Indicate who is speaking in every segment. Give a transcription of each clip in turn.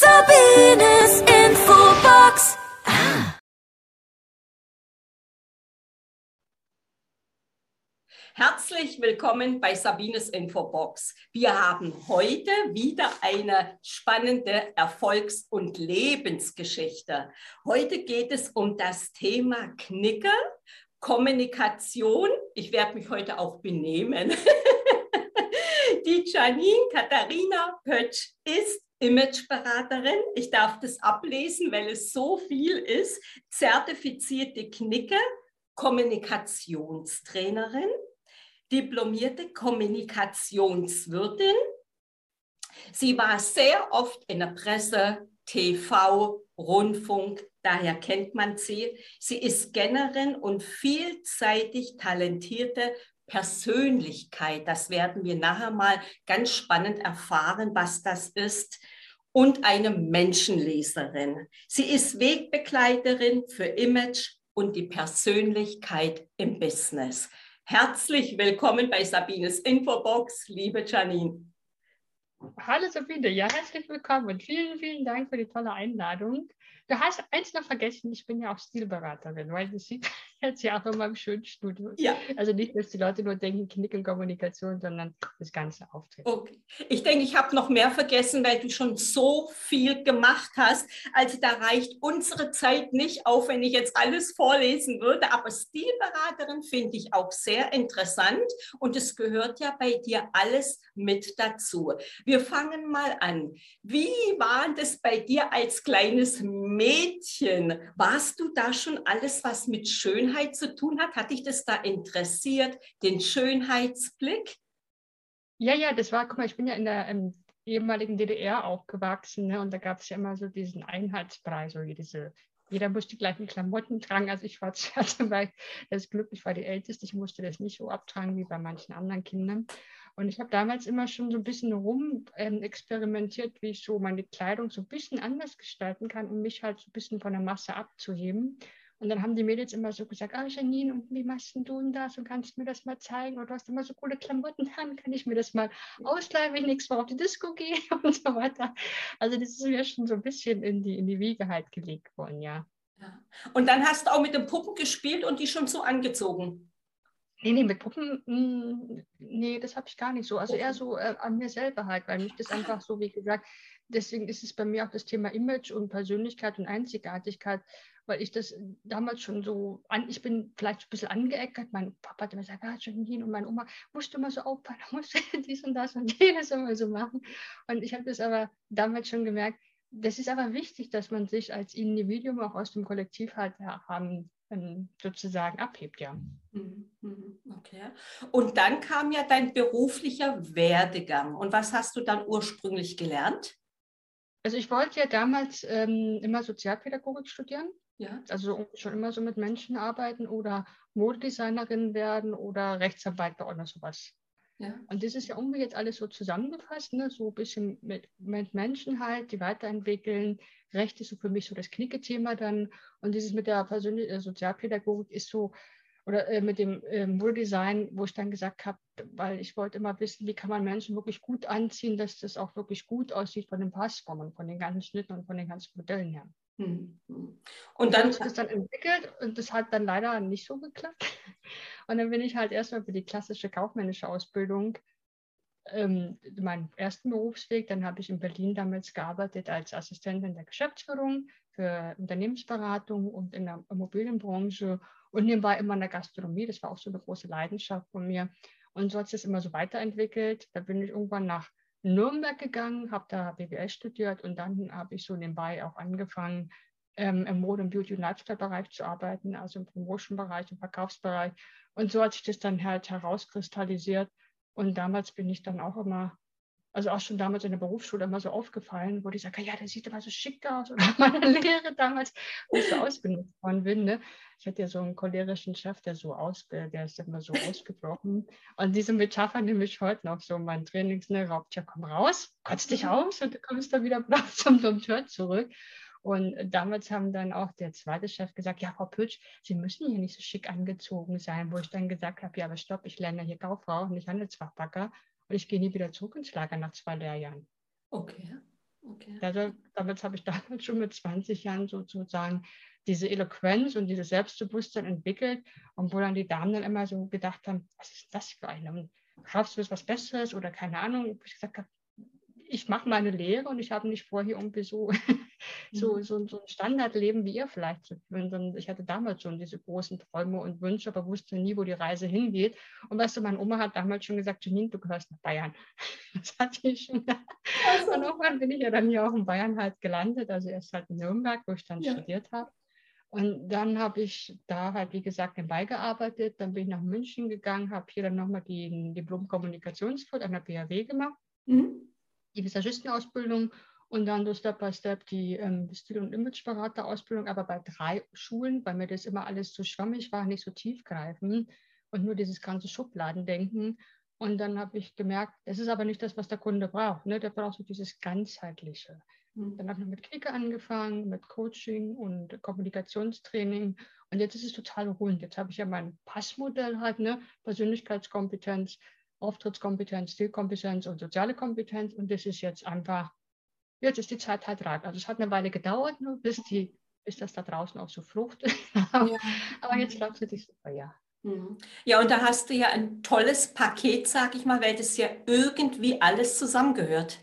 Speaker 1: Sabines Infobox. Ah. Herzlich willkommen bei Sabines Infobox. Wir haben heute wieder eine spannende Erfolgs- und Lebensgeschichte. Heute geht es um das Thema Knicke, Kommunikation. Ich werde mich heute auch benehmen. Die Janine Katharina Pötsch ist Imageberaterin. Ich darf das ablesen, weil es so viel ist. Zertifizierte Knicke, Kommunikationstrainerin, diplomierte Kommunikationswirtin. Sie war sehr oft in der Presse, TV, Rundfunk, daher kennt man sie. Sie ist Scannerin und vielseitig talentierte Persönlichkeit. Das werden wir nachher mal ganz spannend erfahren, was das ist. Und eine Menschenleserin. Sie ist Wegbegleiterin für Image und die Persönlichkeit im Business. Herzlich willkommen bei Sabines Infobox, liebe Janine.
Speaker 2: Hallo Sabine, ja, herzlich willkommen und vielen, vielen Dank für die tolle Einladung. Du hast eins noch vergessen, ich bin ja auch Stilberaterin, weil das sieht jetzt ja auch in meinem schönen Studio. Ja. Also nicht, dass die Leute nur denken, Knick und Kommunikation, sondern das ganze Auftreten.
Speaker 1: Okay. Ich denke, ich habe noch mehr vergessen, weil du schon so viel gemacht hast. Also da reicht unsere Zeit nicht auf, wenn ich jetzt alles vorlesen würde. Aber Stilberaterin finde ich auch sehr interessant und es gehört ja bei dir alles mit dazu. Wir fangen mal an. Wie war das bei dir als kleines Mädchen? Warst du da schon alles, was mit Schönheit zu tun hat? Hat dich das da interessiert, den Schönheitsblick?
Speaker 2: Ja, ja, das war, guck mal, ich bin ja in der ähm, ehemaligen DDR aufgewachsen ne, und da gab es ja immer so diesen Einheitspreis, so diese jeder musste die gleichen Klamotten tragen. Also ich war zum Beispiel das Glück, ich war die Älteste, ich musste das nicht so abtragen wie bei manchen anderen Kindern. Und ich habe damals immer schon so ein bisschen rum ähm, experimentiert, wie ich so meine Kleidung so ein bisschen anders gestalten kann, um mich halt so ein bisschen von der Masse abzuheben. Und dann haben die Mädels immer so gesagt, ah Janine, und wie machst du denn das? Und kannst du mir das mal zeigen? Oder du hast immer so coole Klamotten an, kann ich mir das mal ausleihen, wenn ich nächstes Mal auf die Disco gehe und so weiter. Also das ist mir schon so ein bisschen in die, in die Wiege halt gelegt worden, ja.
Speaker 1: ja. Und dann hast du auch mit den Puppen gespielt und die schon so angezogen.
Speaker 2: Nee, nee, mit Puppen, hm, nee, das habe ich gar nicht so. Also eher so äh, an mir selber halt, weil mich das einfach so, wie gesagt, deswegen ist es bei mir auch das Thema Image und Persönlichkeit und Einzigartigkeit, weil ich das damals schon so, an, ich bin vielleicht ein bisschen angeeckert. Mein Papa hat immer gesagt, ah, Janine und meine Oma, musst du immer so aufpassen, musst du dies und das und jenes immer so machen. Und ich habe das aber damals schon gemerkt, das ist aber wichtig, dass man sich als Individuum auch aus dem Kollektiv halt haben sozusagen abhebt, ja. Mhm,
Speaker 1: mhm, okay. Und dann kam ja dein beruflicher Werdegang. Und was hast du dann ursprünglich gelernt?
Speaker 2: Also ich wollte ja damals ähm, immer Sozialpädagogik studieren. Ja. Also schon immer so mit Menschen arbeiten oder Modedesignerin werden oder Rechtsanwalt oder sowas. Ja. Und das ist ja irgendwie jetzt alles so zusammengefasst, ne? so ein bisschen mit, mit Menschen halt, die weiterentwickeln. Recht ist so für mich so das Knicke-Thema dann. Und dieses mit der persönlichen äh, Sozialpädagogik ist so, oder äh, mit dem äh, Modedesign, wo ich dann gesagt habe, weil ich wollte immer wissen, wie kann man Menschen wirklich gut anziehen, dass das auch wirklich gut aussieht von den Passformen, von den ganzen Schnitten und von den ganzen Modellen her. Hm. Und dann ist das dann entwickelt und das hat dann leider nicht so geklappt. Und dann bin ich halt erstmal für die klassische kaufmännische Ausbildung ähm, meinen ersten Berufsweg. Dann habe ich in Berlin damals gearbeitet als Assistentin der Geschäftsführung für Unternehmensberatung und in der Immobilienbranche und nebenbei immer in der Gastronomie. Das war auch so eine große Leidenschaft von mir. Und so hat sich das immer so weiterentwickelt. Da bin ich irgendwann nach Nürnberg gegangen, habe da BWL studiert und dann habe ich so nebenbei auch angefangen, ähm, im Mode- und Beauty- und Lifestyle-Bereich zu arbeiten, also im Promotion-Bereich, im Verkaufsbereich. Und so hat sich das dann halt herauskristallisiert. Und damals bin ich dann auch immer also auch schon damals in der Berufsschule immer so aufgefallen, wo ich sage, ja, der sieht immer so schick aus. Oder meine Lehre damals, wo ich so ausgenutzt worden bin. Ne? Ich hatte ja so einen cholerischen Chef, der so aus, der ist immer so ausgebrochen. Und diese Metapher nehme ich heute noch so. Mein Trainings, ne, raubt ja, komm raus, kotzt dich aus und du kommst dann wieder zum, zum Tür zurück. Und damals haben dann auch der zweite Chef gesagt, ja, Frau Pütsch, Sie müssen hier nicht so schick angezogen sein, wo ich dann gesagt habe, ja, aber stopp, ich lerne hier Kauffrau, nicht Handelsfachbacker. Und ich gehe nie wieder zurück ins Lager nach zwei Lehrjahren.
Speaker 1: Okay.
Speaker 2: Okay. Also, damals habe ich damals schon mit 20 Jahren sozusagen diese Eloquenz und dieses Selbstbewusstsein entwickelt und wo dann die Damen dann immer so gedacht haben, was ist das für eine? Und schaffst du was Besseres oder keine Ahnung. Ich gesagt habe, ich mache meine Lehre und ich habe nicht vor, hier irgendwie so, so, mhm. so, so ein Standardleben wie ihr vielleicht zu führen, sondern ich hatte damals schon diese großen Träume und Wünsche, aber wusste nie, wo die Reise hingeht. Und weißt du, meine Oma hat damals schon gesagt, Janine, du gehörst nach Bayern. Das hatte ich schon. Also. Und irgendwann bin ich ja dann hier auch in Bayern halt gelandet, also erst halt in Nürnberg, wo ich dann ja. studiert habe. Und dann habe ich da halt, wie gesagt, nebenbei gearbeitet. Dann bin ich nach München gegangen, habe hier dann nochmal die Diplom-Kommunikationskurs an der BHW gemacht. Mhm die Visagistenausbildung und dann so Step by Step die ähm, Stil- und Imageberaterausbildung, aber bei drei Schulen, weil mir das immer alles zu schwammig war, nicht so tiefgreifend und nur dieses ganze Schubladendenken. Und dann habe ich gemerkt, das ist aber nicht das, was der Kunde braucht. Ne? Der braucht so dieses ganzheitliche. Mhm. Dann habe ich mit Klicke angefangen, mit Coaching und Kommunikationstraining. Und jetzt ist es total rund. Jetzt habe ich ja mein Passmodell halt, ne? Persönlichkeitskompetenz, Auftrittskompetenz, Stilkompetenz und soziale Kompetenz. Und das ist jetzt einfach, jetzt ist die Zeit halt reif. Also es hat eine Weile gedauert, nur bis, die, bis das da draußen auch so fruchtet. ja. Aber jetzt läuft es super, ja.
Speaker 1: Mhm. Ja, und da hast du ja ein tolles Paket, sag ich mal, weil das ja irgendwie alles zusammengehört.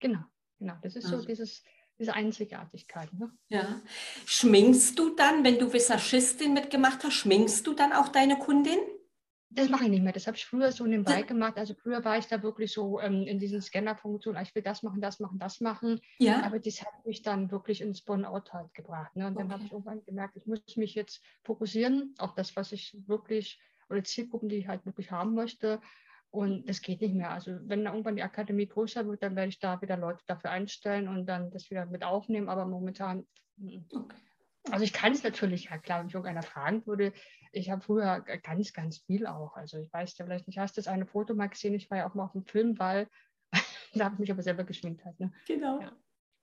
Speaker 2: Genau, genau. Das ist also. so dieses, diese Einzigartigkeit. Ne?
Speaker 1: Ja. Schminkst du dann, wenn du Visagistin mitgemacht hast, schminkst du dann auch deine Kundin?
Speaker 2: Das mache ich nicht mehr. Das habe ich früher so nebenbei gemacht. Also früher war ich da wirklich so ähm, in diesen Scanner-Funktionen, ich will das machen, das machen, das machen. Ja. Aber das hat mich dann wirklich ins Burnout halt gebracht. Ne? Und okay. dann habe ich irgendwann gemerkt, ich muss mich jetzt fokussieren auf das, was ich wirklich, oder Zielgruppen, die ich halt wirklich haben möchte. Und das geht nicht mehr. Also wenn irgendwann die Akademie größer wird, dann werde ich da wieder Leute dafür einstellen und dann das wieder mit aufnehmen. Aber momentan okay. Also ich kann es natürlich, ja klar, wenn mich irgendeiner fragen würde, ich habe früher ganz, ganz viel auch. Also ich weiß ja vielleicht nicht, hast du das eine Foto mal gesehen? Ich war ja auch mal auf dem Filmball, da habe ich mich aber selber geschminkt halt. Ne?
Speaker 1: Genau. Ja.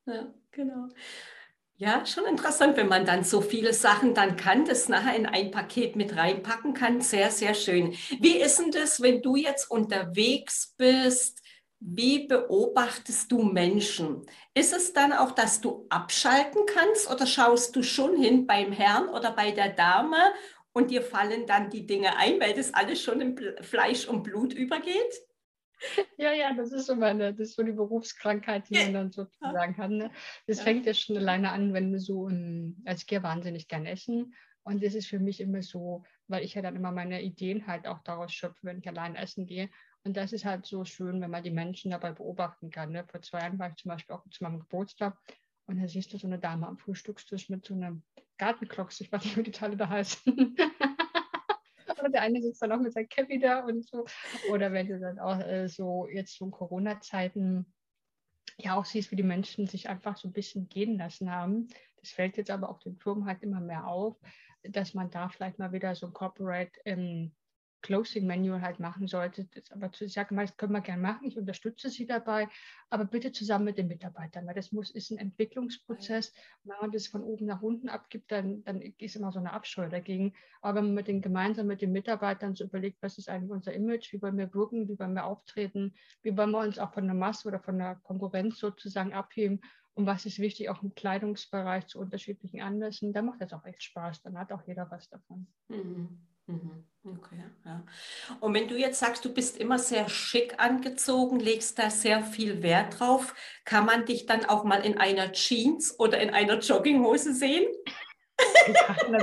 Speaker 1: ja, genau. Ja, schon interessant, wenn man dann so viele Sachen dann kann, das nachher in ein Paket mit reinpacken kann. Sehr, sehr schön. Wie ist denn das, wenn du jetzt unterwegs bist? Wie beobachtest du Menschen? Ist es dann auch, dass du abschalten kannst oder schaust du schon hin beim Herrn oder bei der Dame und dir fallen dann die Dinge ein, weil das alles schon in Fleisch und Blut übergeht?
Speaker 2: Ja, ja, das ist so meine, das ist so die Berufskrankheit, die man dann sozusagen hat. Ne? Das ja. fängt ja schon alleine an, wenn du so, ein, also ich gehe wahnsinnig gern essen und das ist für mich immer so, weil ich ja dann immer meine Ideen halt auch daraus schöpfe, wenn ich allein essen gehe. Und das ist halt so schön, wenn man die Menschen dabei beobachten kann. Ne? Vor zwei Jahren war ich zum Beispiel auch zu meinem Geburtstag und da siehst du so eine Dame am Frühstückstisch mit so einem Gartenkloks. Ich weiß nicht, wie die Teile da heißen. Oder der eine sitzt dann auch mit seinem Cappy da und so. Oder wenn du dann auch äh, so jetzt so in Corona-Zeiten ja auch siehst, wie die Menschen sich einfach so ein bisschen gehen lassen haben. Das fällt jetzt aber auch dem Turm halt immer mehr auf, dass man da vielleicht mal wieder so ein Corporate ähm, Closing Manual halt machen sollte. Das, aber zu sagen, das können wir gerne machen, ich unterstütze Sie dabei, aber bitte zusammen mit den Mitarbeitern, weil das muss, ist ein Entwicklungsprozess. Wenn man das von oben nach unten abgibt, dann, dann ist immer so eine Abscheu dagegen. Aber wenn man mit den, gemeinsam mit den Mitarbeitern so überlegt, was ist eigentlich unser Image, wie wollen wir wirken, wie wollen wir auftreten, wie wollen wir uns auch von der Masse oder von der Konkurrenz sozusagen abheben und was ist wichtig, auch im Kleidungsbereich zu unterschiedlichen Anlässen, dann macht das auch echt Spaß, dann hat auch jeder was davon.
Speaker 1: Mhm. Mhm. Okay, ja. Und wenn du jetzt sagst, du bist immer sehr schick angezogen, legst da sehr viel Wert drauf, kann man dich dann auch mal in einer Jeans oder in einer Jogginghose sehen?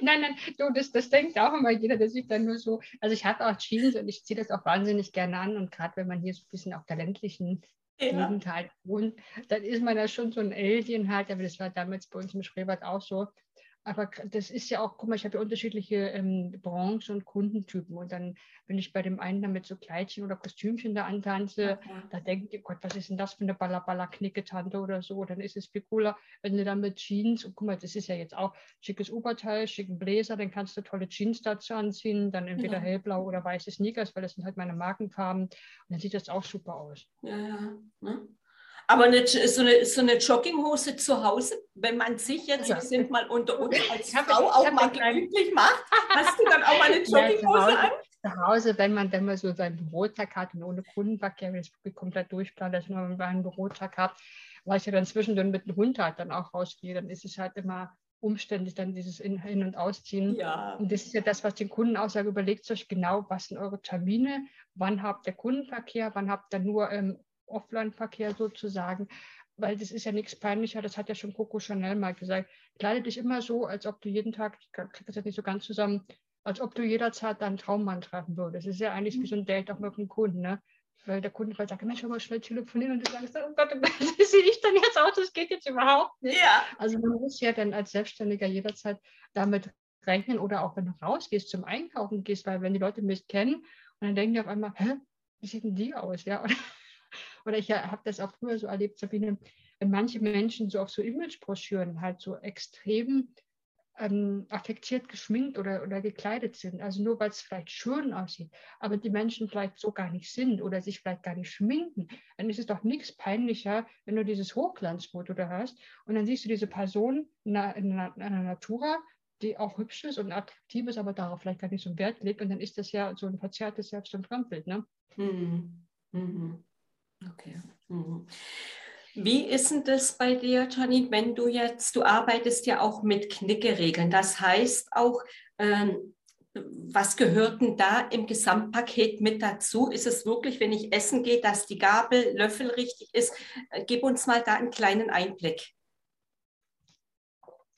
Speaker 2: nein, nein, du, das, das denkt auch immer jeder, der sieht dann nur so. Also ich habe auch Jeans und ich ziehe das auch wahnsinnig gerne an und gerade wenn man hier so ein bisschen auf der ländlichen ja. Gegend halt wohnt, dann ist man ja schon so ein Alien halt, aber das war damals bei uns im Spreewald auch so. Aber das ist ja auch, guck mal, ich habe ja unterschiedliche ähm, Branchen und Kundentypen. Und dann, wenn ich bei dem einen damit so Kleidchen oder Kostümchen da antanze, ja. da denke ich, oh Gott, was ist denn das für eine Balla-Balla-Knicke-Tante oder so? Dann ist es viel cooler, wenn du dann mit Jeans, und guck mal, das ist ja jetzt auch schickes Oberteil, schicken Bläser, dann kannst du tolle Jeans dazu anziehen, dann entweder ja. hellblau oder weiße Sneakers, weil das sind halt meine Markenfarben. Und dann sieht das auch super aus.
Speaker 1: Ja, ja. Ne? Aber eine, so, eine, so eine Jogginghose zu Hause, wenn man sich jetzt, ja. wir sind mal unter uns, als Frau auch mal gemütlich macht, hast du dann auch mal eine Jogginghose an?
Speaker 2: zu Hause, wenn man dann mal so seinen Bürotag hat und ohne Kundenverkehr, wenn es wirklich komplett durchplant, dass man einen Bürotag hat, weil ich ja dann zwischendurch mit dem Hund halt dann auch rausgehe, dann ist es halt immer umständlich, dann dieses In-, In und Ausziehen. Ja. Und das ist ja das, was den Kunden aussage, überlegt euch genau, was sind eure Termine, wann habt ihr Kundenverkehr, wann habt ihr nur ähm, Offline-Verkehr sozusagen, weil das ist ja nichts peinlicher, das hat ja schon Coco Chanel mal gesagt, kleide dich immer so, als ob du jeden Tag, ich kriege das jetzt nicht so ganz zusammen, als ob du jederzeit deinen Traummann treffen würdest. Das ist ja eigentlich mhm. wie so ein Date auch mit einem Kunden, ne? weil der Kunde vielleicht sagt, Mensch, mal schnell telefonieren und du sagst, oh Gott, wie sehe ich dann jetzt aus? Das geht jetzt überhaupt nicht. Ja. Also man muss ja dann als Selbstständiger jederzeit damit rechnen oder auch wenn du rausgehst zum Einkaufen gehst, weil wenn die Leute mich kennen und dann denken die auf einmal, hä, wie sieht denn die aus? Ja, oder, oder ich habe das auch früher so erlebt, Sabine, wenn manche Menschen so auf so Imagebroschüren halt so extrem ähm, affektiert geschminkt oder, oder gekleidet sind. Also nur weil es vielleicht schön aussieht, aber die Menschen vielleicht so gar nicht sind oder sich vielleicht gar nicht schminken, dann ist es doch nichts peinlicher, wenn du dieses Hochglanzfoto da hast und dann siehst du diese Person in einer, in einer Natura, die auch hübsch ist und attraktiv ist, aber darauf vielleicht gar nicht so einen Wert legt und dann ist das ja so ein verzerrtes Selbst- und Fremdbild. Ne? Mhm.
Speaker 1: Mhm. Okay. Mhm. Wie ist denn das bei dir, Janine, wenn du jetzt, du arbeitest ja auch mit Knickeregeln, das heißt auch, ähm, was gehört denn da im Gesamtpaket mit dazu? Ist es wirklich, wenn ich essen gehe, dass die Gabel, Löffel richtig ist? Äh, gib uns mal da einen kleinen Einblick.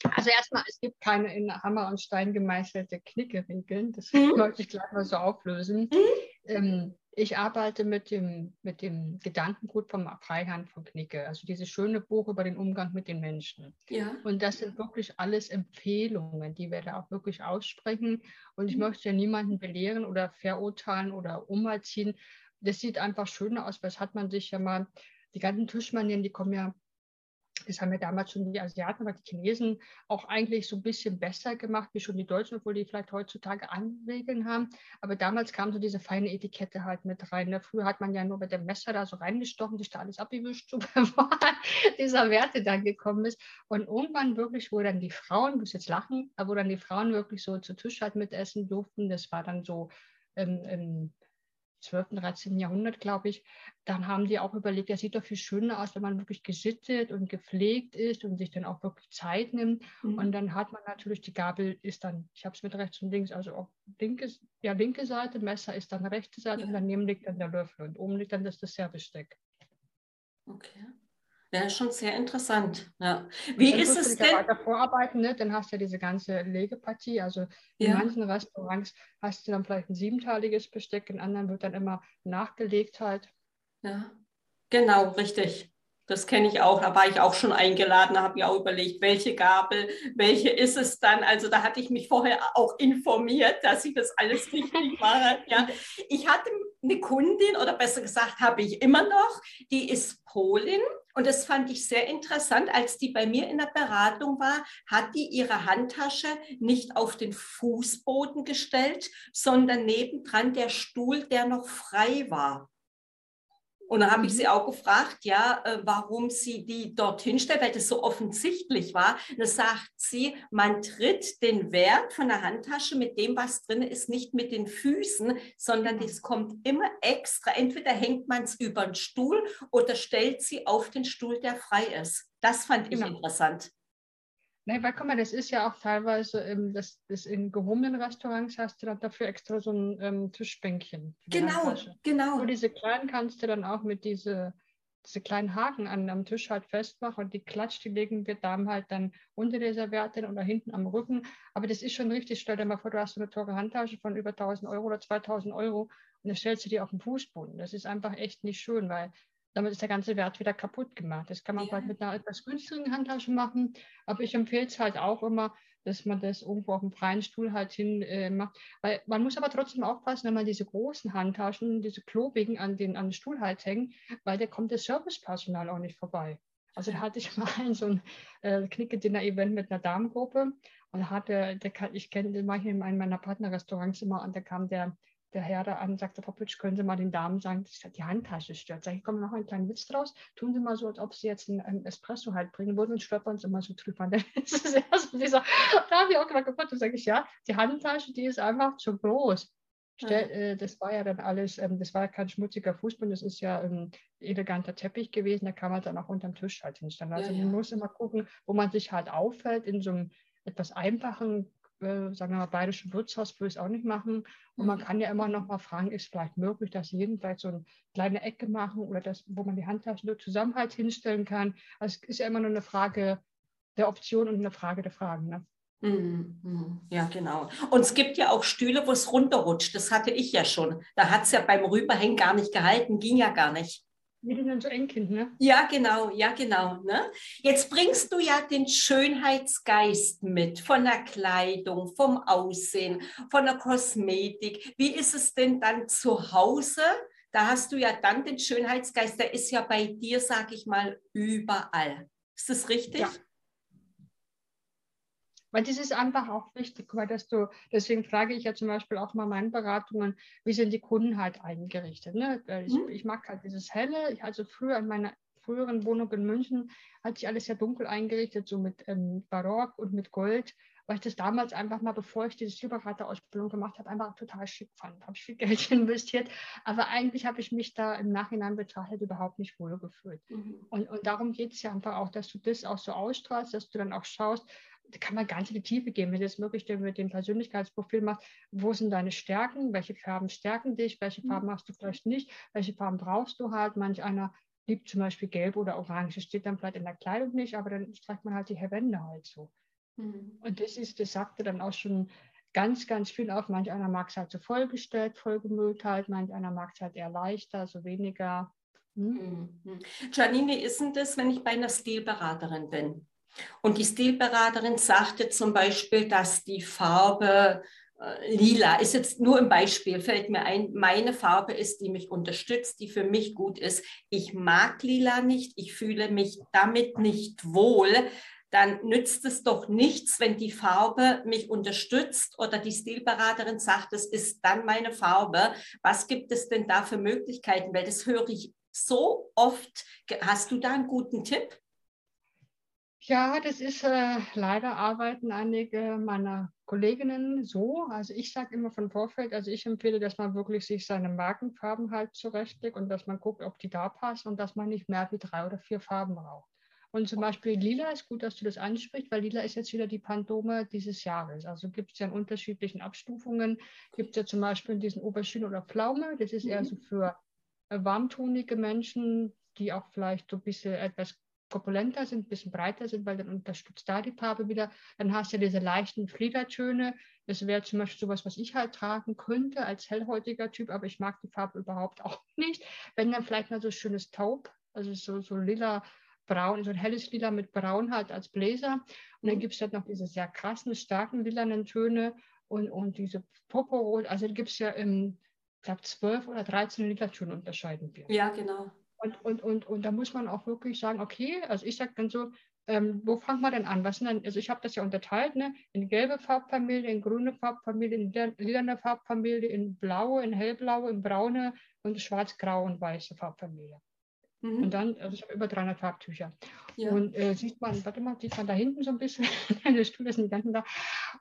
Speaker 2: Also erstmal, es gibt keine in Hammer und Stein gemeißelte Knickeregeln. Das mhm. möchte ich gleich mal so auflösen. Mhm. Ähm, ich arbeite mit dem, mit dem Gedankengut vom Freihand von Knicke, also dieses schöne Buch über den Umgang mit den Menschen. Ja. Und das sind wirklich alles Empfehlungen, die wir da auch wirklich aussprechen. Und ich mhm. möchte ja niemanden belehren oder verurteilen oder umerziehen. Das sieht einfach schöner aus, weil das hat man sich ja mal, die ganzen Tischmanieren, die kommen ja das haben ja damals schon die Asiaten, aber die Chinesen auch eigentlich so ein bisschen besser gemacht, wie schon die Deutschen, obwohl die vielleicht heutzutage Anregeln haben. Aber damals kam so diese feine Etikette halt mit rein. Ne? Früher hat man ja nur mit dem Messer da so reingestochen, sich da alles abgewischt, so bevor dieser Werte dann gekommen ist. Und irgendwann wirklich, wo dann die Frauen, du jetzt lachen, aber wo dann die Frauen wirklich so zu Tisch halt mitessen durften, das war dann so ähm, ähm, 12., 13. Jahrhundert, glaube ich, dann haben die auch überlegt, das sieht doch viel schöner aus, wenn man wirklich gesittet und gepflegt ist und sich dann auch wirklich Zeit nimmt. Mhm. Und dann hat man natürlich, die Gabel ist dann, ich habe es mit rechts und links, also auf linke, ja, linke Seite, Messer ist dann rechte Seite ja. und daneben liegt dann der Löffel und oben liegt dann das Dessertbesteck.
Speaker 1: Okay. Ja, schon sehr interessant. Ja. Wie ist es denn?
Speaker 2: weiter vorarbeiten, ne? dann hast du ja diese ganze Legepartie. Also in ja. manchen Restaurants hast du dann vielleicht ein siebenteiliges Besteck, in anderen wird dann immer nachgelegt halt.
Speaker 1: Ja, genau, richtig. Das kenne ich auch. Da war ich auch schon eingeladen, da habe ich auch überlegt, welche Gabel, welche ist es dann. Also da hatte ich mich vorher auch informiert, dass ich das alles richtig mache. Ja. Ich hatte eine Kundin, oder besser gesagt, habe ich immer noch, die ist Polin. Und das fand ich sehr interessant. Als die bei mir in der Beratung war, hat die ihre Handtasche nicht auf den Fußboden gestellt, sondern nebendran der Stuhl, der noch frei war. Und dann habe ich sie mhm. auch gefragt, ja, äh, warum sie die dorthin stellt, weil das so offensichtlich war. Und da sagt sie, man tritt den Wert von der Handtasche mit dem, was drin ist, nicht mit den Füßen, sondern mhm. das kommt immer extra. Entweder hängt man es über den Stuhl oder stellt sie auf den Stuhl, der frei ist. Das fand ich genau. interessant.
Speaker 2: Nein, weil guck mal, das ist ja auch teilweise, ähm, das, das in gehobenen Restaurants hast du dann dafür extra so ein ähm, Tischbänkchen.
Speaker 1: Genau, genau.
Speaker 2: Und diese kleinen kannst du dann auch mit diese, diese kleinen Haken an am Tisch halt festmachen und die Klatsch, die legen wir Damen halt dann unter der Serviette oder hinten am Rücken. Aber das ist schon richtig. Stell dir mal vor, du hast so eine teure Handtasche von über 1000 Euro oder 2000 Euro und dann stellst du die auf den Fußboden. Das ist einfach echt nicht schön, weil damit ist der ganze Wert wieder kaputt gemacht. Das kann man ja. halt mit einer etwas günstigen Handtasche machen, aber ich empfehle es halt auch immer, dass man das irgendwo auf dem freien Stuhl halt hin äh, macht. Weil man muss aber trotzdem aufpassen, wenn man diese großen Handtaschen, diese klobigen an den, an den Stuhl halt hängen, weil da kommt das Servicepersonal auch nicht vorbei. Also da hatte ich mal ein, so ein äh, Knicke-Dinner-Event mit einer Damengruppe und hatte, der, ich kenne den ich in einem meiner Partnerrestaurants immer und da kam der der Herr da an und sagte, Frau Pütsch, können Sie mal den Damen sagen, dass die Handtasche stört. Sag ich, komme noch einen kleinen Witz draus. Tun Sie mal so, als ob Sie jetzt einen, Espresso halt bringen würden und stört uns immer so drüber. Das ist eher so dieser, da habe ich auch gerade gefunden, sage ich, ja, die Handtasche, die ist einfach zu groß. Stell, äh, das war ja dann alles, ähm, das war ja kein schmutziger Fußboden, das ist ja ein eleganter Teppich gewesen, da kann man dann auch unterm Tisch halt hinstellen. Also ja, man muss immer gucken, wo man sich halt auffällt, in so einem etwas einfachen, äh, sagen wir mal, bayerischen Wirtshaus würde ich es auch nicht machen. Und man mhm. kann ja immer noch mal fragen, ist vielleicht möglich, dass jeden vielleicht so eine kleine Ecke machen oder das, wo man die Handtaschen nur zusammen halt hinstellen kann. Also es ist ja immer nur eine Frage der Option und eine Frage der Fragen. Ne?
Speaker 1: Mhm, mhm. Ja, genau. Und es gibt ja auch Stühle, wo es runterrutscht. Das hatte ich ja schon. Da hat es ja beim Rüberhängen gar nicht gehalten, ging ja gar nicht.
Speaker 2: So Enkind, ne?
Speaker 1: Ja, genau, ja, genau. Ne? Jetzt bringst du ja den Schönheitsgeist mit von der Kleidung, vom Aussehen, von der Kosmetik. Wie ist es denn dann zu Hause? Da hast du ja dann den Schönheitsgeist, der ist ja bei dir, sag ich mal, überall. Ist das richtig? Ja.
Speaker 2: Weil das ist einfach auch wichtig, weil dass du, deswegen frage ich ja zum Beispiel auch mal meinen Beratungen, wie sind die Kunden halt eingerichtet. Ne? Ich, mhm. ich mag halt dieses Helle. Ich, also früher in meiner früheren Wohnung in München hatte ich alles sehr dunkel eingerichtet, so mit ähm, Barock und mit Gold, weil ich das damals einfach mal, bevor ich diese Stilberaterausbildung gemacht habe, einfach total schick fand. Habe ich viel Geld investiert, aber eigentlich habe ich mich da im Nachhinein betrachtet überhaupt nicht wohl gefühlt. Mhm. Und, und darum geht es ja einfach auch, dass du das auch so ausstrahlst, dass du dann auch schaust, da kann man ganz in die Tiefe gehen, wenn du das wirklich mit dem Persönlichkeitsprofil machst. Wo sind deine Stärken? Welche Farben stärken dich? Welche Farben mhm. hast du vielleicht nicht? Welche Farben brauchst du halt? Manch einer liebt zum Beispiel Gelb oder Orange. Das steht dann vielleicht in der Kleidung nicht, aber dann streicht man halt die Wände halt so. Mhm. Und das ist, das sagte dann auch schon ganz, ganz viel auf. Manch einer mag es halt so vollgestellt, vollgemüllt halt. Manch einer mag es halt eher leichter, so weniger.
Speaker 1: Hm? Mhm. Janine, ist denn das, wenn ich bei einer Stilberaterin bin? Und die Stilberaterin sagte zum Beispiel, dass die Farbe äh, lila ist jetzt nur ein Beispiel, fällt mir ein, meine Farbe ist, die mich unterstützt, die für mich gut ist. Ich mag lila nicht, ich fühle mich damit nicht wohl. Dann nützt es doch nichts, wenn die Farbe mich unterstützt oder die Stilberaterin sagt, es ist dann meine Farbe. Was gibt es denn da für Möglichkeiten? Weil das höre ich so oft. Hast du da einen guten Tipp?
Speaker 2: Ja, das ist äh, leider arbeiten einige meiner Kolleginnen so. Also ich sage immer von Vorfeld, also ich empfehle, dass man wirklich sich seine Markenfarben halt zurechtlegt und dass man guckt, ob die da passen und dass man nicht mehr wie drei oder vier Farben braucht. Und zum Beispiel Lila ist gut, dass du das ansprichst, weil Lila ist jetzt wieder die Pandome dieses Jahres. Also gibt es ja in unterschiedlichen Abstufungen. Gibt es ja zum Beispiel diesen Oberschiene oder Pflaume. Das ist eher so mhm. für äh, warmtonige Menschen, die auch vielleicht so ein bisschen etwas korpulenter sind, ein bisschen breiter sind, weil dann unterstützt da die Farbe wieder. Dann hast du diese leichten Fliedertöne. Das wäre zum Beispiel sowas, was ich halt tragen könnte als hellhäutiger Typ, aber ich mag die Farbe überhaupt auch nicht. Wenn dann vielleicht mal so schönes Taub, also so, so lila, braun, so ein helles Lila mit Braun halt als Bläser. Und dann gibt es halt noch diese sehr krassen, starken lilanen Töne und, und diese Poporot. Also gibt es ja im, ich glaube, 12 oder 13 Lila-Töne unterscheiden wir.
Speaker 1: Ja, genau.
Speaker 2: Und, und, und, und da muss man auch wirklich sagen, okay, also ich sage dann so, ähm, wo fangen wir denn an? Was sind denn, also ich habe das ja unterteilt, ne? in gelbe Farbfamilie, in grüne Farbfamilie, in lilane Farbfamilie, in blaue, in hellblaue, in braune und schwarz-grau und weiße Farbfamilie. Mhm. Und dann, also ich habe über 300 Farbtücher. Ja. Und äh, sieht man, warte mal, sieht man da hinten so ein bisschen, der Stuhl ist nicht ganz da.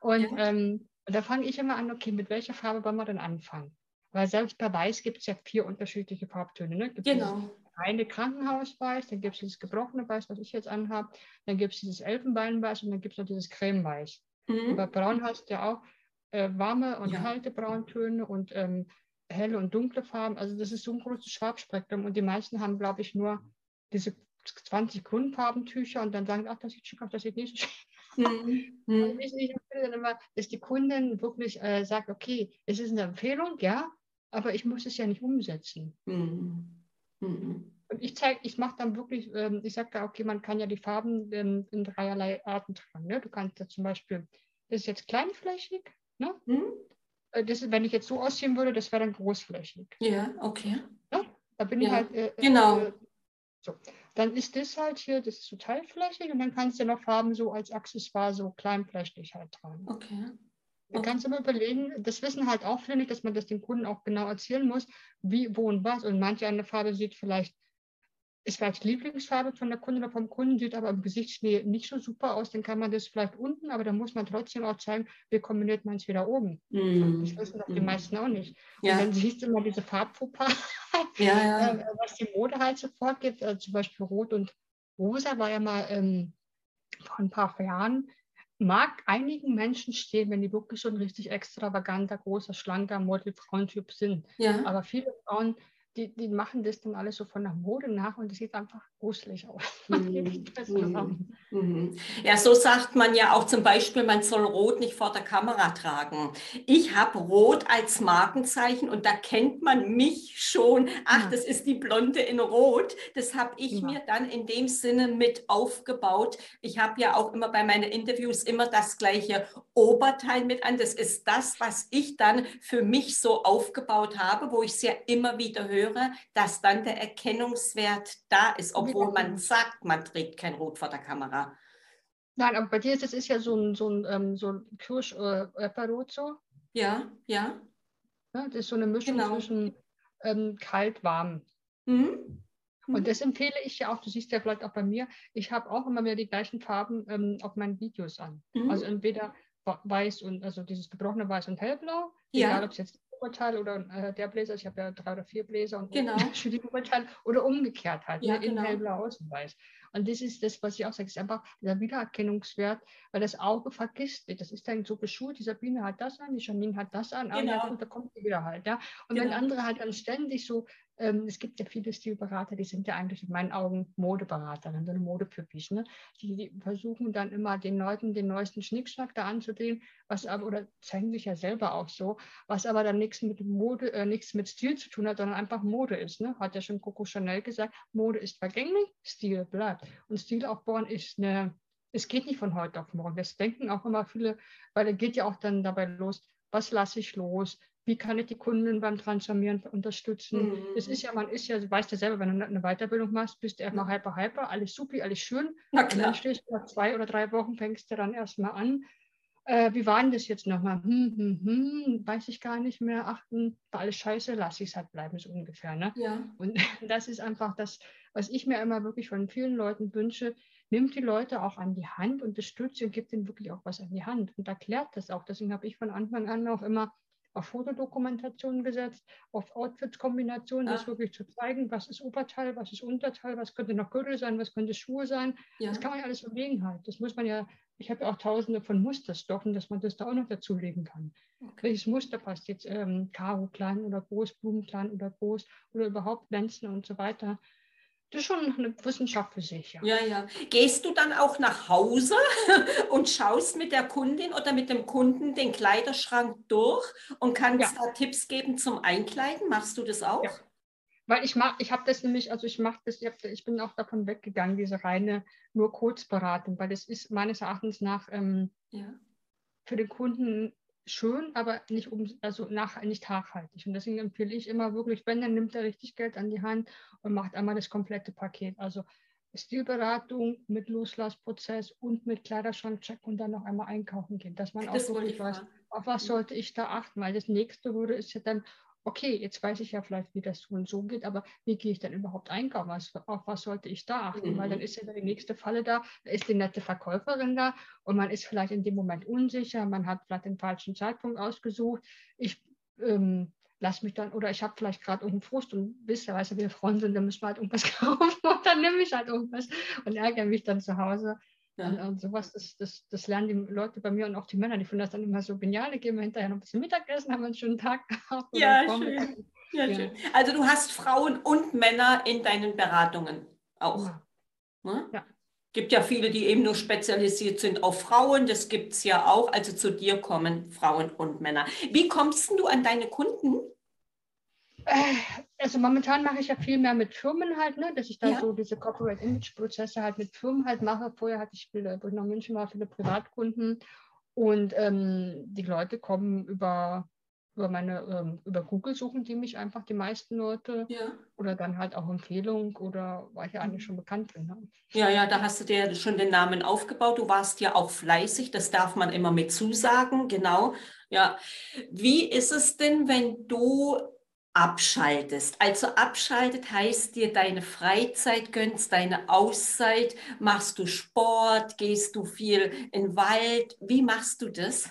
Speaker 2: Und ja. ähm, da fange ich immer an, okay, mit welcher Farbe wollen wir denn anfangen? Weil selbst bei Weiß gibt es ja vier unterschiedliche Farbtöne. Ne? Gibt's
Speaker 1: genau
Speaker 2: reine Krankenhausweiß, dann gibt es dieses gebrochene Weiß, was ich jetzt anhabe, dann gibt es dieses Elfenbeinweiß und dann gibt es noch dieses Cremeweiß. Mhm. bei Braun hast du ja auch äh, warme und ja. kalte Brauntöne und ähm, helle und dunkle Farben. Also das ist so ein großes Farbspektrum und die meisten haben, glaube ich, nur diese 20 Grundfarbentücher und dann sagen, ach, das sieht schick aus, das sieht nicht so schick Mhm. Also ich, ich empfehle dann immer, dass die Kundin wirklich äh, sagt, okay, es ist eine Empfehlung, ja, aber ich muss es ja nicht umsetzen. Mhm. Mhm. Und ich zeige, ich mache dann wirklich, ähm, ich sage da, okay, man kann ja die Farben ähm, in dreierlei Arten tragen. Ne? Du kannst ja zum Beispiel, das ist jetzt kleinflächig, ne? Mhm. Äh, das wenn ich jetzt so aussehen würde, das wäre dann großflächig.
Speaker 1: Ja, okay.
Speaker 2: Ne? Da bin ja. ich halt. Äh,
Speaker 1: genau. Äh,
Speaker 2: so. Dann ist das halt hier, das ist so teilflächig und dann kannst du noch Farben so als Accessoire so kleinflächig halt tragen.
Speaker 1: Okay.
Speaker 2: Du kannst immer überlegen, das wissen halt auch viele nicht, dass man das dem Kunden auch genau erzählen muss, wie, wo und was. Und manche eine Farbe sieht vielleicht ist vielleicht Lieblingsfarbe von der Kundin oder vom Kunden, sieht aber im Gesicht nicht so super aus, dann kann man das vielleicht unten, aber dann muss man trotzdem auch zeigen, wie kombiniert man es wieder oben. Mm. Das wissen doch die mm. meisten auch nicht. Ja. Und dann siehst du immer diese Farbpuppe, ja, ja. Äh, was die Mode halt sofort gibt, also zum Beispiel Rot und Rosa war ja mal ähm, vor ein paar Jahren, mag einigen Menschen stehen, wenn die wirklich ein richtig extravaganter, großer, schlanker Model-Frauentyp sind. Ja. Aber viele Frauen die, die machen das dann alles so von der Mode nach und es sieht einfach gruselig aus. Mhm.
Speaker 1: mhm. mhm. Ja, so sagt man ja auch zum Beispiel, man soll Rot nicht vor der Kamera tragen. Ich habe Rot als Markenzeichen und da kennt man mich schon. Ach, ja. das ist die Blonde in Rot. Das habe ich ja. mir dann in dem Sinne mit aufgebaut. Ich habe ja auch immer bei meinen Interviews immer das gleiche Oberteil mit an. Das ist das, was ich dann für mich so aufgebaut habe, wo ich es ja immer wieder höre höre, dass dann der Erkennungswert da ist, obwohl man sagt, man trägt kein Rot vor der Kamera.
Speaker 2: Nein, aber bei dir ist es ja so ein, so ein, ähm, so ein Kirsch äh, so.
Speaker 1: Ja, ja.
Speaker 2: ja. Das ist so eine Mischung genau. zwischen ähm, kalt, warm. Mhm. Und das empfehle ich ja auch, du siehst ja vielleicht auch bei mir, ich habe auch immer wieder die gleichen Farben ähm, auf meinen Videos an. Mhm. Also entweder weiß und also dieses gebrochene Weiß und hellblau, ja. egal ob es jetzt Oberteil oder äh, der Bläser, ich habe ja drei oder vier Bläser und genau. unterschiedliche Oberteile oder umgekehrt halt, ja, ne, genau. in hellblau, außen weiß. Und das ist das, was ich auch sage, ist einfach der Wiedererkennungswert, weil das Auge vergisst nicht. Das ist dann so geschult, die Sabine hat das an, die Janine hat das an, genau. ah, gut, da kommt sie wieder halt. Ja? Und genau. wenn andere halt dann ständig so ähm, es gibt ja viele Stilberater, die sind ja eigentlich in meinen Augen Modeberater, so eine Modepüppis. Ne? Die, die, versuchen dann immer den Leuten den neuesten Schnickschnack da anzudrehen, was aber, oder zeigen sich ja selber auch so, was aber dann nichts mit Mode, äh, nichts mit Stil zu tun hat, sondern einfach Mode ist. Ne? Hat ja schon Coco Chanel gesagt, Mode ist vergänglich, Stil bleibt. Und Stilaufbauen ist eine es geht nicht von heute auf morgen. Das denken auch immer viele, weil es geht ja auch dann dabei los, was lasse ich los, wie kann ich die Kunden beim Transformieren unterstützen. Mhm. Es ist ja, man ist ja, du weißt ja selber, wenn du eine Weiterbildung machst, bist du erstmal mhm. hyper, hyper, alles supi, alles schön. Na klar. Und dann stehst du nach zwei oder drei Wochen, fängst du dann erstmal an. Äh, wie war denn das jetzt nochmal? Hm, hm, hm, weiß ich gar nicht mehr. Achten, war alles scheiße, lass ich es halt bleiben, so ungefähr. Ne? Ja. Und das ist einfach das, was ich mir immer wirklich von vielen Leuten wünsche. Nimmt die Leute auch an die Hand, unterstützt sie und gibt ihnen wirklich auch was an die Hand und erklärt das auch. Deswegen habe ich von Anfang an auch immer auf Fotodokumentation gesetzt, auf Outfits-Kombinationen, ah. das wirklich zu zeigen, was ist Oberteil, was ist Unterteil, was könnte noch Gürtel sein, was könnte Schuhe sein. Ja. Das kann man ja alles bewegen halt. Das muss man ja, ich habe ja auch tausende von Musterstoffen, dass man das da auch noch dazulegen kann. Okay. Welches Muster passt jetzt? Ähm, Karo klein oder groß, Blumen klein oder groß oder überhaupt Glänzen und so weiter. Das ist schon eine Wissenschaft für sich.
Speaker 1: Ja. ja, ja. Gehst du dann auch nach Hause und schaust mit der Kundin oder mit dem Kunden den Kleiderschrank durch und kannst ja. da Tipps geben zum Einkleiden? Machst du das auch? Ja.
Speaker 2: Weil ich mache, ich habe das nämlich, also ich mache das, ich bin auch davon weggegangen, diese reine nur Kurzberatung, weil das ist meines Erachtens nach ähm, ja. für den Kunden schön, aber nicht, um, also nach, nicht nachhaltig. Und deswegen empfehle ich immer wirklich, wenn, dann nimmt er richtig Geld an die Hand und macht einmal das komplette Paket. Also Stilberatung mit Loslassprozess und mit Kleiderschrankcheck und dann noch einmal einkaufen gehen, dass man das auch wirklich weiß, auf was sollte ich da achten, weil das nächste würde ist ja dann, okay, jetzt weiß ich ja vielleicht, wie das so und so geht, aber wie gehe ich denn überhaupt einkaufen? Was, auf was sollte ich da achten? Mhm. Weil dann mhm. ist ja die nächste Falle da, da ist die nette Verkäuferin da und man ist vielleicht in dem Moment unsicher, man hat vielleicht den falschen Zeitpunkt ausgesucht. Ich ähm, lass mich dann, oder ich habe vielleicht gerade irgendeinen Frust und wisst ja, weißt du, wir Frauen sind, dann müssen wir halt irgendwas kaufen und dann nehme ich halt irgendwas und ärgere mich dann zu Hause. Ja. Und, und, sowas, das, das, das lernen die Leute bei mir und auch die Männer, die finden das dann immer so genial. Die gehen wir hinterher noch ein bisschen Mittagessen, haben einen schönen Tag
Speaker 1: gehabt. Ja, schön. Ja, ja, schön. Also du hast Frauen und Männer in deinen Beratungen auch. Ja. Ne? ja. Gibt ja viele, die eben nur spezialisiert sind auf Frauen. Das gibt es ja auch. Also zu dir kommen Frauen und Männer. Wie kommst du an deine Kunden?
Speaker 2: Äh, also momentan mache ich ja viel mehr mit Firmen halt, ne, dass ich da ja. so diese Corporate Image Prozesse halt mit Firmen halt mache. Vorher hatte ich viele, wo ich noch in München war, viele Privatkunden und ähm, die Leute kommen über, über meine, ähm, über Google suchen die mich einfach die meisten Leute ja. oder dann halt auch Empfehlung oder weil ich ja eigentlich schon bekannt bin. Ne?
Speaker 1: Ja, ja, da hast du dir schon den Namen aufgebaut. Du warst ja auch fleißig, das darf man immer mit zusagen, genau. Ja, wie ist es denn, wenn du abschaltest. Also abschaltet heißt dir deine Freizeit gönnst, deine Auszeit. Machst du Sport? Gehst du viel in den Wald? Wie machst du das?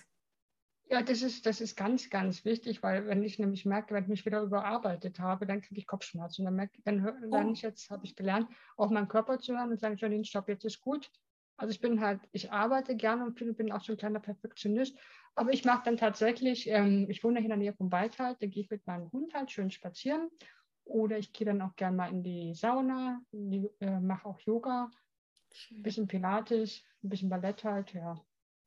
Speaker 2: Ja, das ist, das ist ganz, ganz wichtig, weil wenn ich nämlich merke, wenn ich mich wieder überarbeitet habe, dann kriege ich Kopfschmerzen. Dann, merke, dann lerne oh. ich jetzt, habe ich gelernt, auf meinen Körper zu hören und sagen, Janine, stopp, jetzt ist gut. Also ich bin halt, ich arbeite gerne und bin auch so ein kleiner Perfektionist. Aber ich mache dann tatsächlich, ähm, ich wohne hier in der Nähe vom Wald halt, da gehe ich mit meinem Hund halt schön spazieren. Oder ich gehe dann auch gerne mal in die Sauna, äh, mache auch Yoga, ein bisschen Pilates, ein bisschen Ballett halt, ja.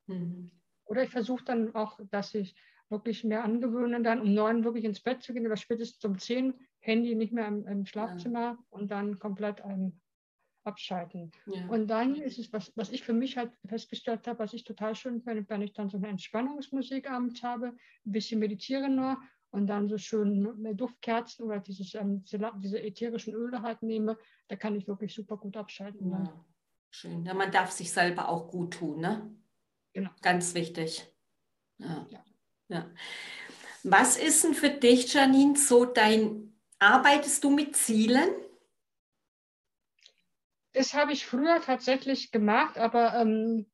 Speaker 2: Mhm. Oder ich versuche dann auch, dass ich wirklich mehr angewöhne, dann um neun wirklich ins Bett zu gehen oder spätestens um zehn Handy nicht mehr im, im Schlafzimmer ja. und dann komplett ähm, abschalten. Ja. Und dann ist es, was, was ich für mich halt festgestellt habe, was ich total schön finde, wenn ich dann so eine Entspannungsmusik abends habe, ein bisschen meditiere nur und dann so schön Duftkerzen oder dieses, ähm, diese, ätherischen Öle halt nehme, da kann ich wirklich super gut abschalten.
Speaker 1: Ja. Schön. Ja, man darf sich selber auch gut tun, ne? Genau. Ganz wichtig. Ja. ja. ja. Was ist denn für dich, Janine, so dein, arbeitest du mit Zielen?
Speaker 2: Das habe ich früher tatsächlich gemacht, aber ähm,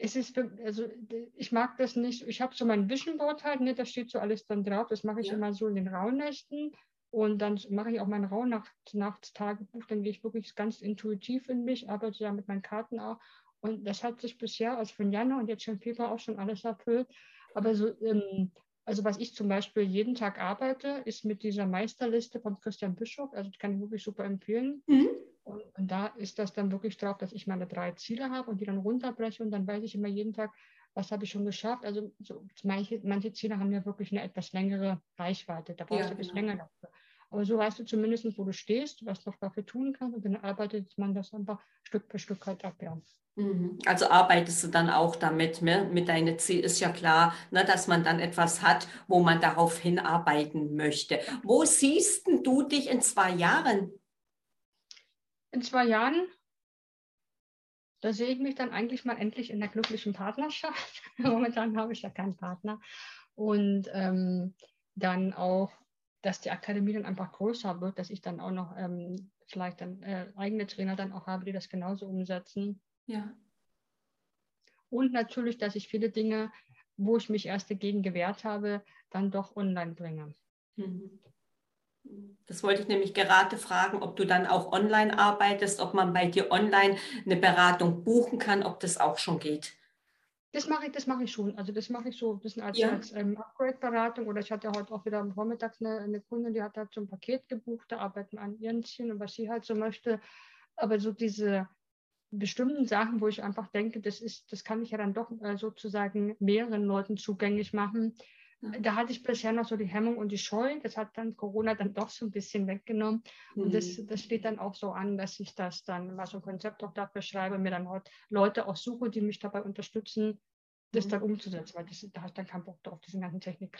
Speaker 2: es ist, also ich mag das nicht. Ich habe so mein Vision Board halt, ne, da steht so alles dann drauf. Das mache ich ja. immer so in den Rauhnächten. Und dann mache ich auch mein Rauhnachtstagebuch. Dann gehe ich wirklich ganz intuitiv in mich, arbeite ja mit meinen Karten auch. Und das hat sich bisher, also von Januar und jetzt schon Februar auch schon alles erfüllt. Aber so, ähm, also was ich zum Beispiel jeden Tag arbeite, ist mit dieser Meisterliste von Christian Bischof. Also die kann ich wirklich super empfehlen. Mhm. Und, und, da ist das dann wirklich drauf, dass ich meine drei Ziele habe und die dann runterbreche und dann weiß ich immer jeden Tag, was habe ich schon geschafft. Also so, manche, manche Ziele haben ja wirklich eine etwas längere Reichweite. Da brauchst ja, du ein bisschen genau. länger dafür. Aber so weißt du zumindest, wo du stehst, was du dafür tun kannst und dann arbeitet man das einfach Stück für Stück halt ab. Ja.
Speaker 1: Mhm. Also arbeitest du dann auch damit, ne? mit deinem Ziel ist ja klar, ne, dass man dann etwas hat, wo man darauf hinarbeiten möchte. Wo siehst du dich in zwei Jahren?
Speaker 2: In zwei Jahren, da sehe ich mich dann eigentlich mal endlich in der glücklichen Partnerschaft. Momentan habe ich ja keinen Partner. Und ähm, dann auch, dass die Akademie dann einfach größer wird, dass ich dann auch noch ähm, vielleicht dann äh, eigene Trainer dann auch habe, die das genauso umsetzen. Ja. Und natürlich, dass ich viele Dinge, wo ich mich erst dagegen gewehrt habe, dann doch online bringe. Mhm.
Speaker 1: Das wollte ich nämlich gerade fragen, ob du dann auch online arbeitest, ob man bei dir online eine Beratung buchen kann, ob das auch schon geht.
Speaker 2: Das mache ich, das mache ich schon. Also das mache ich so ein bisschen als, ja. als ähm, Upgrade-Beratung. Oder ich hatte heute auch wieder am Vormittag eine, eine Kundin, die hat halt so ein Paket gebucht, da arbeiten an ihren Zielen und was sie halt so möchte. Aber so diese bestimmten Sachen, wo ich einfach denke, das ist, das kann ich ja dann doch äh, sozusagen mehreren Leuten zugänglich machen. Da hatte ich bisher noch so die Hemmung und die Scheu. Das hat dann Corona dann doch so ein bisschen weggenommen. Und das, mhm. das steht dann auch so an, dass ich das dann mal so ein Konzept auch dafür schreibe, mir dann halt Leute auch suche, die mich dabei unterstützen, das mhm. dann umzusetzen, weil das, da hast du dann keinen Bock drauf, diese ganzen Technik.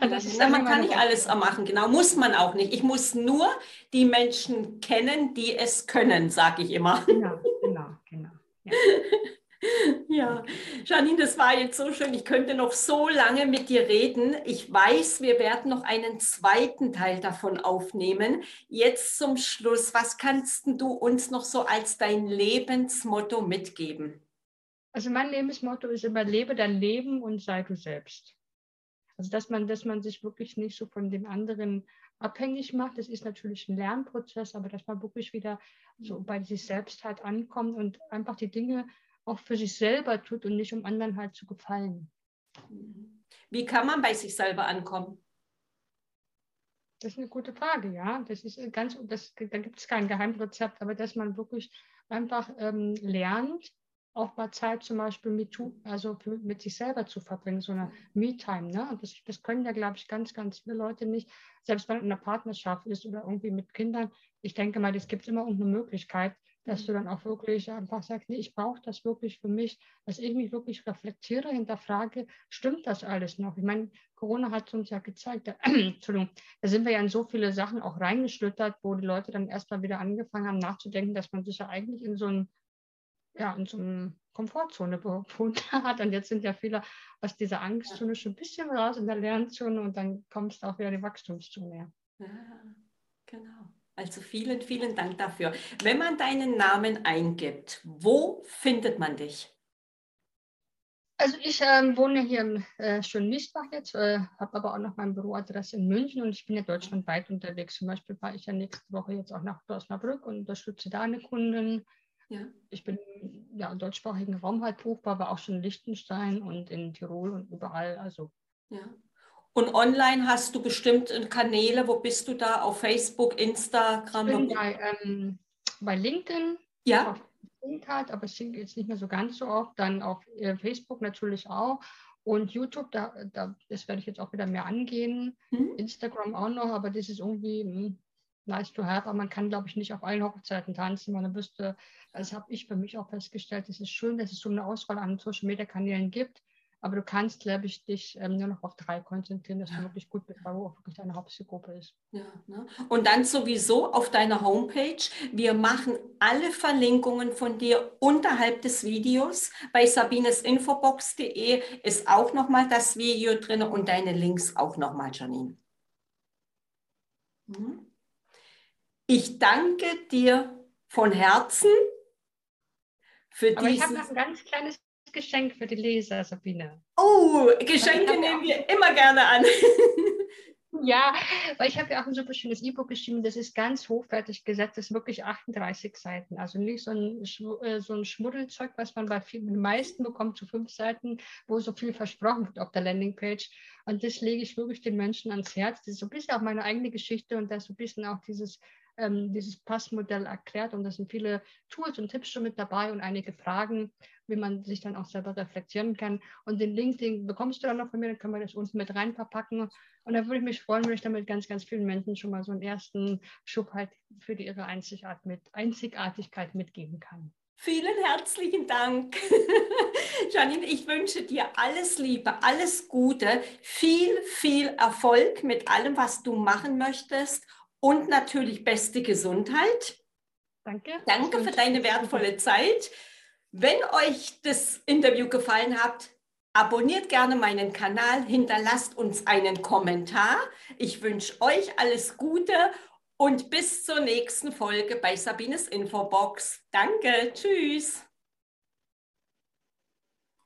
Speaker 1: Na, man kann nicht alles machen, genau, muss man auch nicht. Ich muss nur die Menschen kennen, die es können, sage ich immer.
Speaker 2: Genau, genau, genau. Ja.
Speaker 1: Ja, Janine, das war jetzt so schön. Ich könnte noch so lange mit dir reden. Ich weiß, wir werden noch einen zweiten Teil davon aufnehmen. Jetzt zum Schluss, was kannst du uns noch so als dein Lebensmotto mitgeben?
Speaker 2: Also mein Lebensmotto ist immer, lebe dein Leben und sei du selbst. Also dass man, dass man sich wirklich nicht so von den anderen abhängig macht. Das ist natürlich ein Lernprozess, aber dass man wirklich wieder so bei sich selbst halt ankommt und einfach die Dinge auch für sich selber tut und nicht um anderen halt zu gefallen.
Speaker 1: Wie kann man bei sich selber ankommen?
Speaker 2: Das ist eine gute Frage, ja. Das ist ganz, das, da gibt es kein Geheimrezept, aber dass man wirklich einfach ähm, lernt, auch mal Zeit zum Beispiel mit, also mit sich selber zu verbringen, so eine Me-Time. Ne? Das, das können ja, glaube ich, ganz, ganz viele Leute nicht, selbst wenn man in einer Partnerschaft ist oder irgendwie mit Kindern. Ich denke mal, es gibt immer irgendeine Möglichkeit, dass du dann auch wirklich einfach sagst, nee, ich brauche das wirklich für mich, dass ich mich wirklich reflektiere, hinterfrage, stimmt das alles noch? Ich meine, Corona hat uns ja gezeigt, da, Entschuldigung, da sind wir ja in so viele Sachen auch reingeschlittert, wo die Leute dann erstmal wieder angefangen haben nachzudenken, dass man sich ja eigentlich in so einem ja, in so einem Komfortzone befunden hat. Und jetzt sind ja viele aus dieser Angstzone schon ein bisschen raus in der Lernzone und dann kommst du auch wieder in die Wachstumszone.
Speaker 1: Ja, genau. Also vielen, vielen Dank dafür. Wenn man deinen Namen eingibt, wo findet man dich?
Speaker 2: Also ich ähm, wohne hier im äh, schönen Miesbach jetzt, äh, habe aber auch noch meine Büroadresse in München und ich bin ja deutschlandweit unterwegs. Zum Beispiel fahre ich ja nächste Woche jetzt auch nach Osnabrück und unterstütze da eine Kundin. Ja. Ich bin ja im deutschsprachigen Raum halt buchbar, aber auch schon in Liechtenstein und in Tirol und überall. Also.
Speaker 1: Ja. Und online hast du bestimmt Kanäle, wo bist du da? Auf Facebook, Instagram?
Speaker 2: Ich bin bei, ähm, bei LinkedIn.
Speaker 1: Ja. Auf
Speaker 2: hat, aber es singt jetzt nicht mehr so ganz so oft. Dann auf äh, Facebook natürlich auch. Und YouTube, da, da, das werde ich jetzt auch wieder mehr angehen. Mhm. Instagram auch noch, aber das ist irgendwie mh, hm, nice to have. Aber man kann, glaube ich, nicht auf allen Hochzeiten tanzen. Man müsste, das habe ich für mich auch festgestellt, es ist schön, dass es so eine Auswahl an Social Media Kanälen gibt. Aber du kannst, glaube ich, dich ähm, nur noch auf drei konzentrieren, dass du wirklich gut bist, weil du auch wirklich deine Hauptzielgruppe ist.
Speaker 1: Ja, ne? Und dann sowieso auf deiner Homepage. Wir machen alle Verlinkungen von dir unterhalb des Videos. Bei sabinesinfobox.de ist auch nochmal das Video drin und deine Links auch nochmal, Janine. Mhm. Ich danke dir von Herzen
Speaker 2: für Aber dieses... ich habe noch ein ganz kleines Geschenk für die Leser, Sabine.
Speaker 1: Oh, Geschenke nehmen wir immer gerne an.
Speaker 2: Ja, weil ich habe ja auch ein super schönes E-Book geschrieben, das ist ganz hochwertig gesetzt, das ist wirklich 38 Seiten. Also nicht so ein, äh, so ein Schmuddelzeug, was man bei vielen, den meisten bekommt, zu fünf Seiten, wo so viel versprochen wird auf der Landingpage. Und das lege ich wirklich den Menschen ans Herz. Das ist so ein bisschen auch meine eigene Geschichte und da ist so ein bisschen auch dieses ähm, dieses Passmodell erklärt und da sind viele Tools und Tipps schon mit dabei und einige Fragen, wie man sich dann auch selber reflektieren kann. Und den Link, den bekommst du dann noch von mir, dann können wir das uns mit rein verpacken. Und da würde ich mich freuen, wenn ich damit ganz, ganz vielen Menschen schon mal so einen ersten Schub halt für ihre Einzigart mit, Einzigartigkeit mitgeben kann.
Speaker 1: Vielen herzlichen Dank. Janine, ich wünsche dir alles Liebe, alles Gute, viel, viel Erfolg mit allem, was du machen möchtest und natürlich beste Gesundheit.
Speaker 2: Danke.
Speaker 1: Danke für deine wertvolle Zeit. Wenn euch das Interview gefallen hat, abonniert gerne meinen Kanal, hinterlasst uns einen Kommentar. Ich wünsche euch alles Gute und bis zur nächsten Folge bei Sabines Infobox. Danke, tschüss.